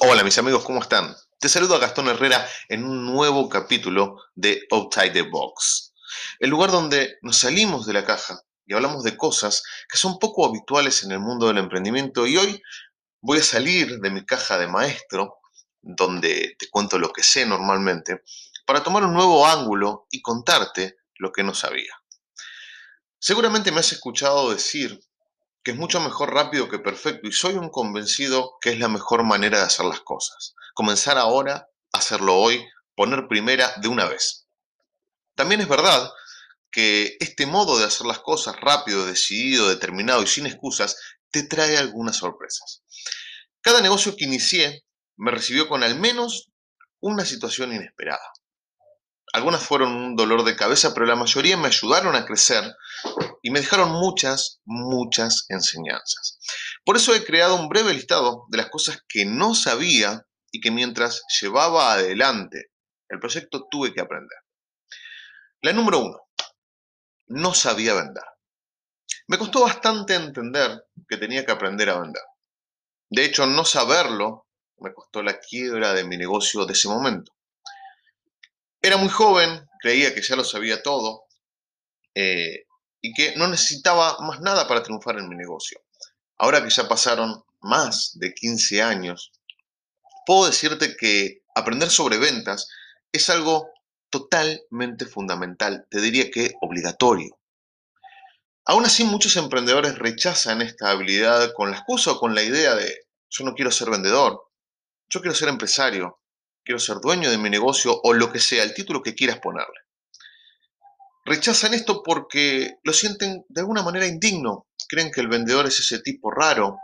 Hola mis amigos, ¿cómo están? Te saludo a Gastón Herrera en un nuevo capítulo de Outside the Box, el lugar donde nos salimos de la caja y hablamos de cosas que son poco habituales en el mundo del emprendimiento y hoy voy a salir de mi caja de maestro, donde te cuento lo que sé normalmente, para tomar un nuevo ángulo y contarte lo que no sabía. Seguramente me has escuchado decir que es mucho mejor rápido que perfecto y soy un convencido que es la mejor manera de hacer las cosas. Comenzar ahora, hacerlo hoy, poner primera de una vez. También es verdad que este modo de hacer las cosas rápido, decidido, determinado y sin excusas te trae algunas sorpresas. Cada negocio que inicié me recibió con al menos una situación inesperada. Algunas fueron un dolor de cabeza, pero la mayoría me ayudaron a crecer y me dejaron muchas, muchas enseñanzas. Por eso he creado un breve listado de las cosas que no sabía y que mientras llevaba adelante el proyecto tuve que aprender. La número uno, no sabía vender. Me costó bastante entender que tenía que aprender a vender. De hecho, no saberlo me costó la quiebra de mi negocio de ese momento. Era muy joven, creía que ya lo sabía todo eh, y que no necesitaba más nada para triunfar en mi negocio. Ahora que ya pasaron más de 15 años, puedo decirte que aprender sobre ventas es algo totalmente fundamental, te diría que obligatorio. Aún así, muchos emprendedores rechazan esta habilidad con la excusa o con la idea de yo no quiero ser vendedor, yo quiero ser empresario, quiero ser dueño de mi negocio o lo que sea, el título que quieras ponerle. Rechazan esto porque lo sienten de alguna manera indigno. Creen que el vendedor es ese tipo raro,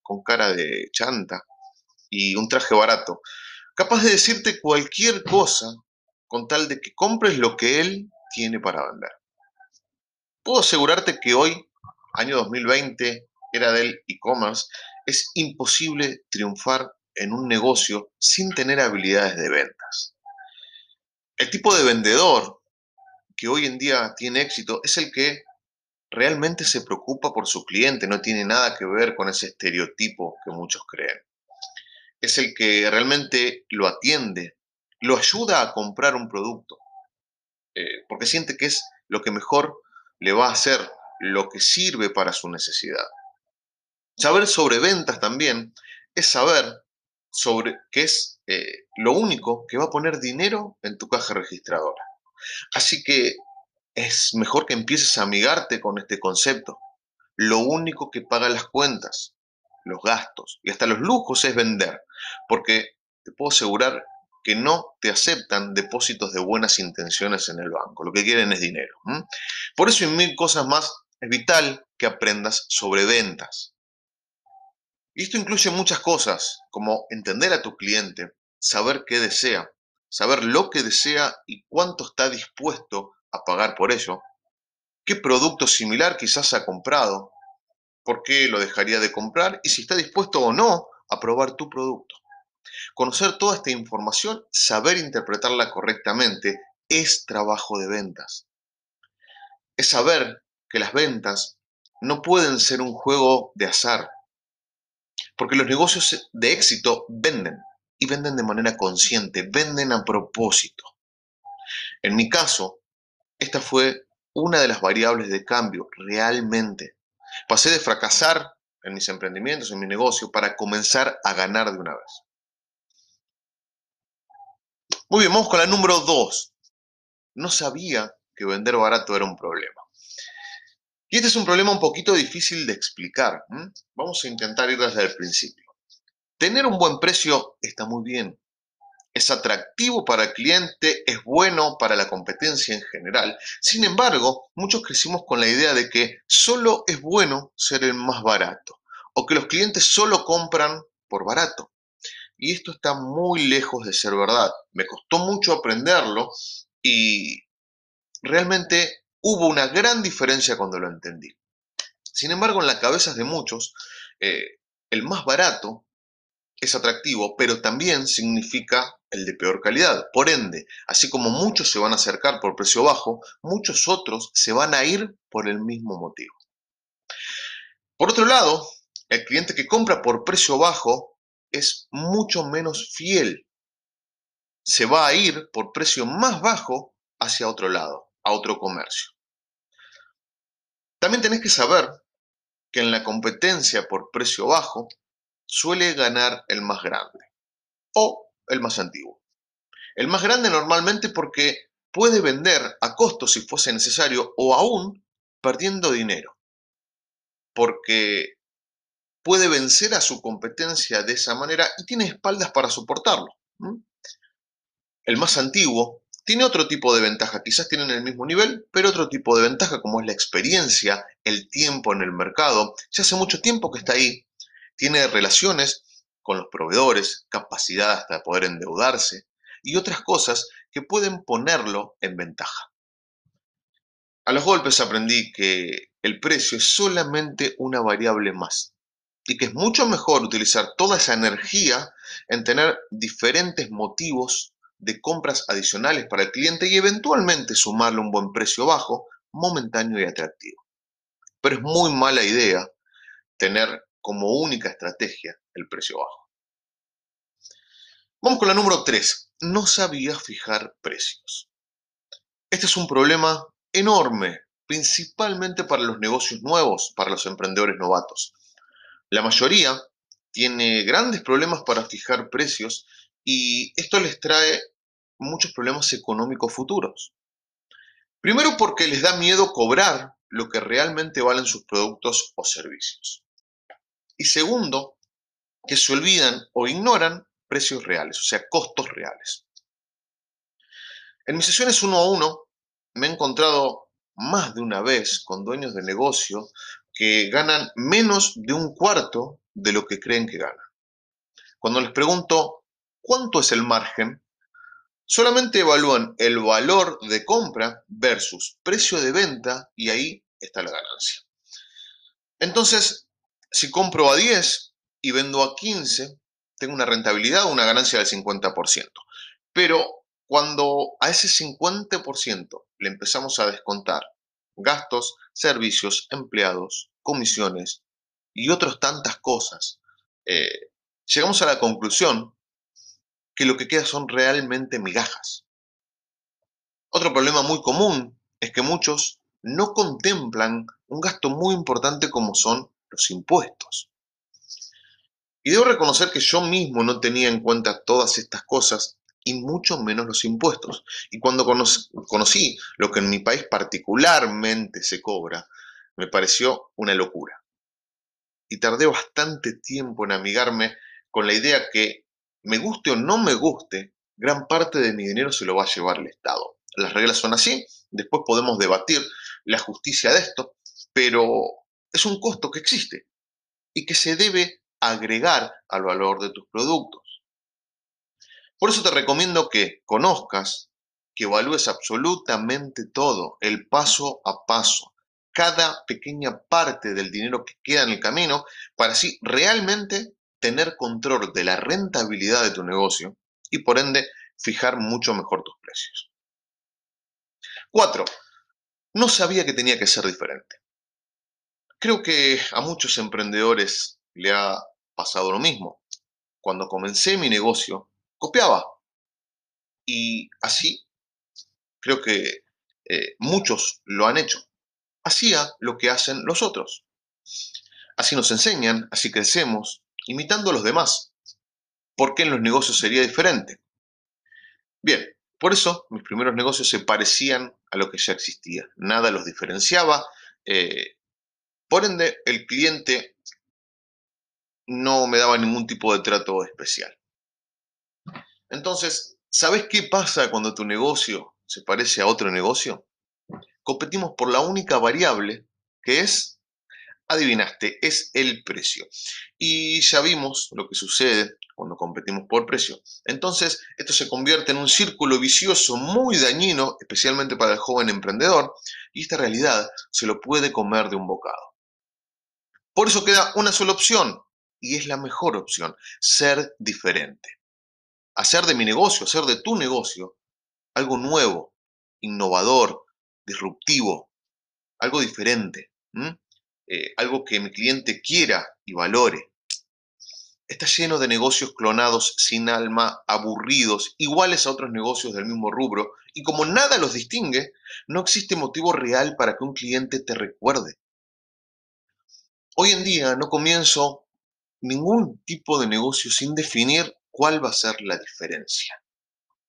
con cara de chanta y un traje barato, capaz de decirte cualquier cosa con tal de que compres lo que él tiene para vender. Puedo asegurarte que hoy, año 2020, era del e-commerce, es imposible triunfar en un negocio sin tener habilidades de ventas. El tipo de vendedor que hoy en día tiene éxito es el que realmente se preocupa por su cliente, no tiene nada que ver con ese estereotipo que muchos creen. Es el que realmente lo atiende, lo ayuda a comprar un producto, eh, porque siente que es lo que mejor le va a hacer, lo que sirve para su necesidad. Saber sobre ventas también es saber sobre qué es eh, lo único que va a poner dinero en tu caja registradora. Así que es mejor que empieces a amigarte con este concepto. Lo único que paga las cuentas, los gastos y hasta los lujos es vender, porque te puedo asegurar que no te aceptan depósitos de buenas intenciones en el banco. Lo que quieren es dinero. Por eso y mil cosas más es vital que aprendas sobre ventas. Y esto incluye muchas cosas, como entender a tu cliente, saber qué desea, saber lo que desea y cuánto está dispuesto a pagar por ello, qué producto similar quizás ha comprado, por qué lo dejaría de comprar y si está dispuesto o no a probar tu producto. Conocer toda esta información, saber interpretarla correctamente, es trabajo de ventas. Es saber que las ventas no pueden ser un juego de azar, porque los negocios de éxito venden y venden de manera consciente, venden a propósito. En mi caso, esta fue una de las variables de cambio realmente. Pasé de fracasar en mis emprendimientos, en mi negocio, para comenzar a ganar de una vez. Muy bien, vamos con la número dos. No sabía que vender barato era un problema. Y este es un problema un poquito difícil de explicar. Vamos a intentar ir desde el principio. Tener un buen precio está muy bien. Es atractivo para el cliente, es bueno para la competencia en general. Sin embargo, muchos crecimos con la idea de que solo es bueno ser el más barato o que los clientes solo compran por barato. Y esto está muy lejos de ser verdad. Me costó mucho aprenderlo y realmente hubo una gran diferencia cuando lo entendí. Sin embargo, en las cabezas de muchos, eh, el más barato es atractivo, pero también significa el de peor calidad. Por ende, así como muchos se van a acercar por precio bajo, muchos otros se van a ir por el mismo motivo. Por otro lado, el cliente que compra por precio bajo es mucho menos fiel. Se va a ir por precio más bajo hacia otro lado, a otro comercio. También tenés que saber que en la competencia por precio bajo suele ganar el más grande o el más antiguo. El más grande normalmente porque puede vender a costo si fuese necesario o aún perdiendo dinero, porque puede vencer a su competencia de esa manera y tiene espaldas para soportarlo. El más antiguo tiene otro tipo de ventaja, quizás tienen el mismo nivel, pero otro tipo de ventaja como es la experiencia, el tiempo en el mercado. Ya hace mucho tiempo que está ahí, tiene relaciones con los proveedores, capacidad hasta de poder endeudarse y otras cosas que pueden ponerlo en ventaja. A los golpes aprendí que el precio es solamente una variable más y que es mucho mejor utilizar toda esa energía en tener diferentes motivos de compras adicionales para el cliente y eventualmente sumarle un buen precio bajo, momentáneo y atractivo. Pero es muy mala idea tener como única estrategia el precio bajo. Vamos con la número 3. No sabía fijar precios. Este es un problema enorme, principalmente para los negocios nuevos, para los emprendedores novatos. La mayoría tiene grandes problemas para fijar precios y esto les trae muchos problemas económicos futuros. Primero porque les da miedo cobrar lo que realmente valen sus productos o servicios. Y segundo, que se olvidan o ignoran precios reales, o sea, costos reales. En mis sesiones uno a uno me he encontrado más de una vez con dueños de negocio que ganan menos de un cuarto de lo que creen que ganan. Cuando les pregunto cuánto es el margen, solamente evalúan el valor de compra versus precio de venta y ahí está la ganancia. Entonces, si compro a 10 y vendo a 15, tengo una rentabilidad, una ganancia del 50%. Pero cuando a ese 50% le empezamos a descontar gastos, servicios, empleados, comisiones y otras tantas cosas, eh, llegamos a la conclusión que lo que queda son realmente migajas. Otro problema muy común es que muchos no contemplan un gasto muy importante como son los impuestos. Y debo reconocer que yo mismo no tenía en cuenta todas estas cosas y mucho menos los impuestos. Y cuando conocí lo que en mi país particularmente se cobra, me pareció una locura. Y tardé bastante tiempo en amigarme con la idea que, me guste o no me guste, gran parte de mi dinero se lo va a llevar el Estado. Las reglas son así, después podemos debatir la justicia de esto, pero es un costo que existe y que se debe agregar al valor de tus productos. Por eso te recomiendo que conozcas, que evalúes absolutamente todo, el paso a paso, cada pequeña parte del dinero que queda en el camino, para así realmente tener control de la rentabilidad de tu negocio y por ende fijar mucho mejor tus precios. Cuatro, no sabía que tenía que ser diferente. Creo que a muchos emprendedores le ha pasado lo mismo. Cuando comencé mi negocio, copiaba. Y así creo que eh, muchos lo han hecho. Hacía lo que hacen los otros. Así nos enseñan, así crecemos, imitando a los demás. ¿Por qué en los negocios sería diferente? Bien, por eso mis primeros negocios se parecían a lo que ya existía. Nada los diferenciaba. Eh, por ende, el cliente no me daba ningún tipo de trato especial. Entonces, ¿sabes qué pasa cuando tu negocio se parece a otro negocio? Competimos por la única variable que es, adivinaste, es el precio. Y ya vimos lo que sucede cuando competimos por precio. Entonces, esto se convierte en un círculo vicioso muy dañino, especialmente para el joven emprendedor, y esta realidad se lo puede comer de un bocado. Por eso queda una sola opción, y es la mejor opción, ser diferente hacer de mi negocio, hacer de tu negocio algo nuevo, innovador, disruptivo, algo diferente, eh, algo que mi cliente quiera y valore. está lleno de negocios clonados sin alma, aburridos, iguales a otros negocios del mismo rubro, y como nada los distingue, no existe motivo real para que un cliente te recuerde. Hoy en día no comienzo ningún tipo de negocio sin definir cuál va a ser la diferencia.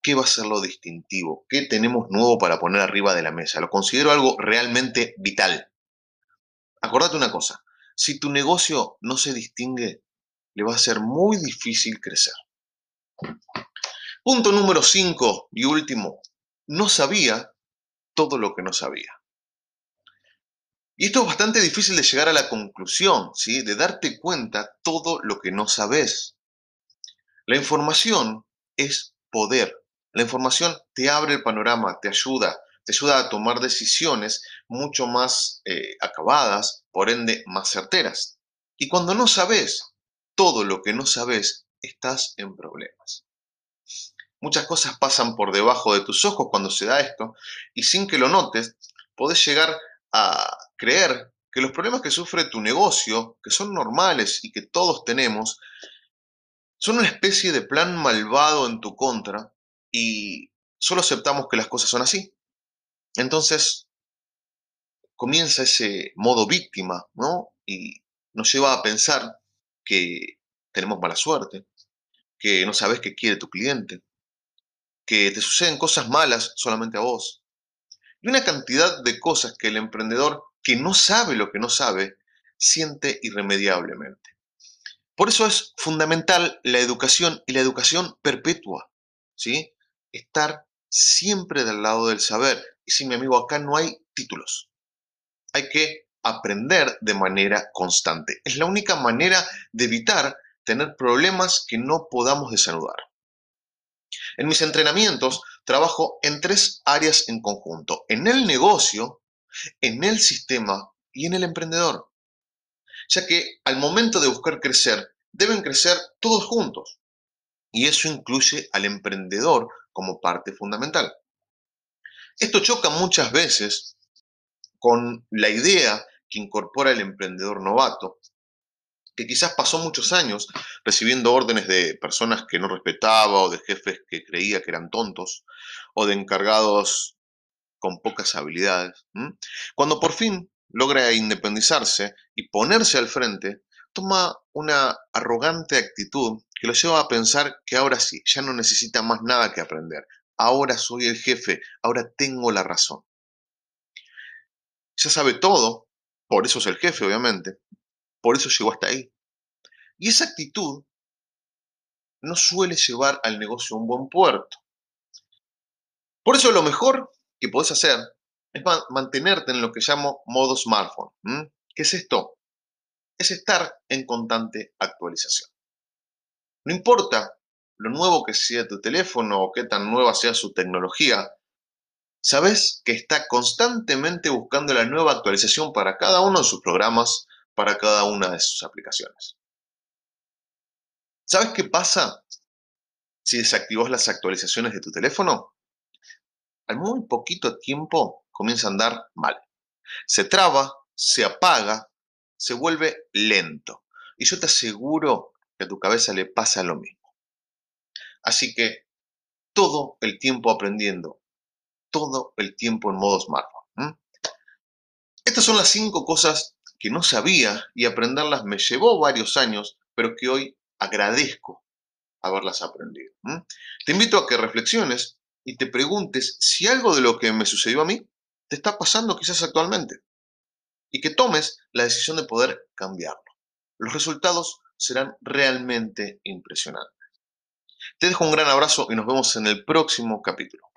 ¿Qué va a ser lo distintivo? ¿Qué tenemos nuevo para poner arriba de la mesa? Lo considero algo realmente vital. Acordate una cosa, si tu negocio no se distingue, le va a ser muy difícil crecer. Punto número 5 y último, no sabía todo lo que no sabía. Y esto es bastante difícil de llegar a la conclusión, ¿sí? de darte cuenta todo lo que no sabes. La información es poder. La información te abre el panorama, te ayuda, te ayuda a tomar decisiones mucho más eh, acabadas, por ende más certeras. Y cuando no sabes todo lo que no sabes, estás en problemas. Muchas cosas pasan por debajo de tus ojos cuando se da esto y sin que lo notes, podés llegar a creer que los problemas que sufre tu negocio, que son normales y que todos tenemos, son una especie de plan malvado en tu contra y solo aceptamos que las cosas son así. Entonces comienza ese modo víctima, ¿no? Y nos lleva a pensar que tenemos mala suerte, que no sabes qué quiere tu cliente, que te suceden cosas malas solamente a vos, y una cantidad de cosas que el emprendedor que no sabe lo que no sabe siente irremediablemente. Por eso es fundamental la educación y la educación perpetua, ¿sí? Estar siempre del lado del saber. Y sí, mi amigo, acá no hay títulos. Hay que aprender de manera constante. Es la única manera de evitar tener problemas que no podamos desanudar. En mis entrenamientos trabajo en tres áreas en conjunto, en el negocio, en el sistema y en el emprendedor. Ya que al momento de buscar crecer, deben crecer todos juntos. Y eso incluye al emprendedor como parte fundamental. Esto choca muchas veces con la idea que incorpora el emprendedor novato, que quizás pasó muchos años recibiendo órdenes de personas que no respetaba o de jefes que creía que eran tontos o de encargados con pocas habilidades. Cuando por fin logra independizarse y ponerse al frente, toma una arrogante actitud que lo lleva a pensar que ahora sí, ya no necesita más nada que aprender. Ahora soy el jefe, ahora tengo la razón. Ya sabe todo, por eso es el jefe, obviamente, por eso llegó hasta ahí. Y esa actitud no suele llevar al negocio a un buen puerto. Por eso lo mejor que podés hacer es mantenerte en lo que llamo modo smartphone. ¿Qué es esto? Es estar en constante actualización. No importa lo nuevo que sea tu teléfono o qué tan nueva sea su tecnología, sabes que está constantemente buscando la nueva actualización para cada uno de sus programas, para cada una de sus aplicaciones. ¿Sabes qué pasa si desactivas las actualizaciones de tu teléfono? Al muy poquito tiempo comienza a andar mal. Se traba, se apaga, se vuelve lento. Y yo te aseguro que a tu cabeza le pasa lo mismo. Así que todo el tiempo aprendiendo, todo el tiempo en modo smartphone. Estas son las cinco cosas que no sabía y aprenderlas me llevó varios años, pero que hoy agradezco haberlas aprendido. Te invito a que reflexiones y te preguntes si algo de lo que me sucedió a mí te está pasando quizás actualmente y que tomes la decisión de poder cambiarlo. Los resultados serán realmente impresionantes. Te dejo un gran abrazo y nos vemos en el próximo capítulo.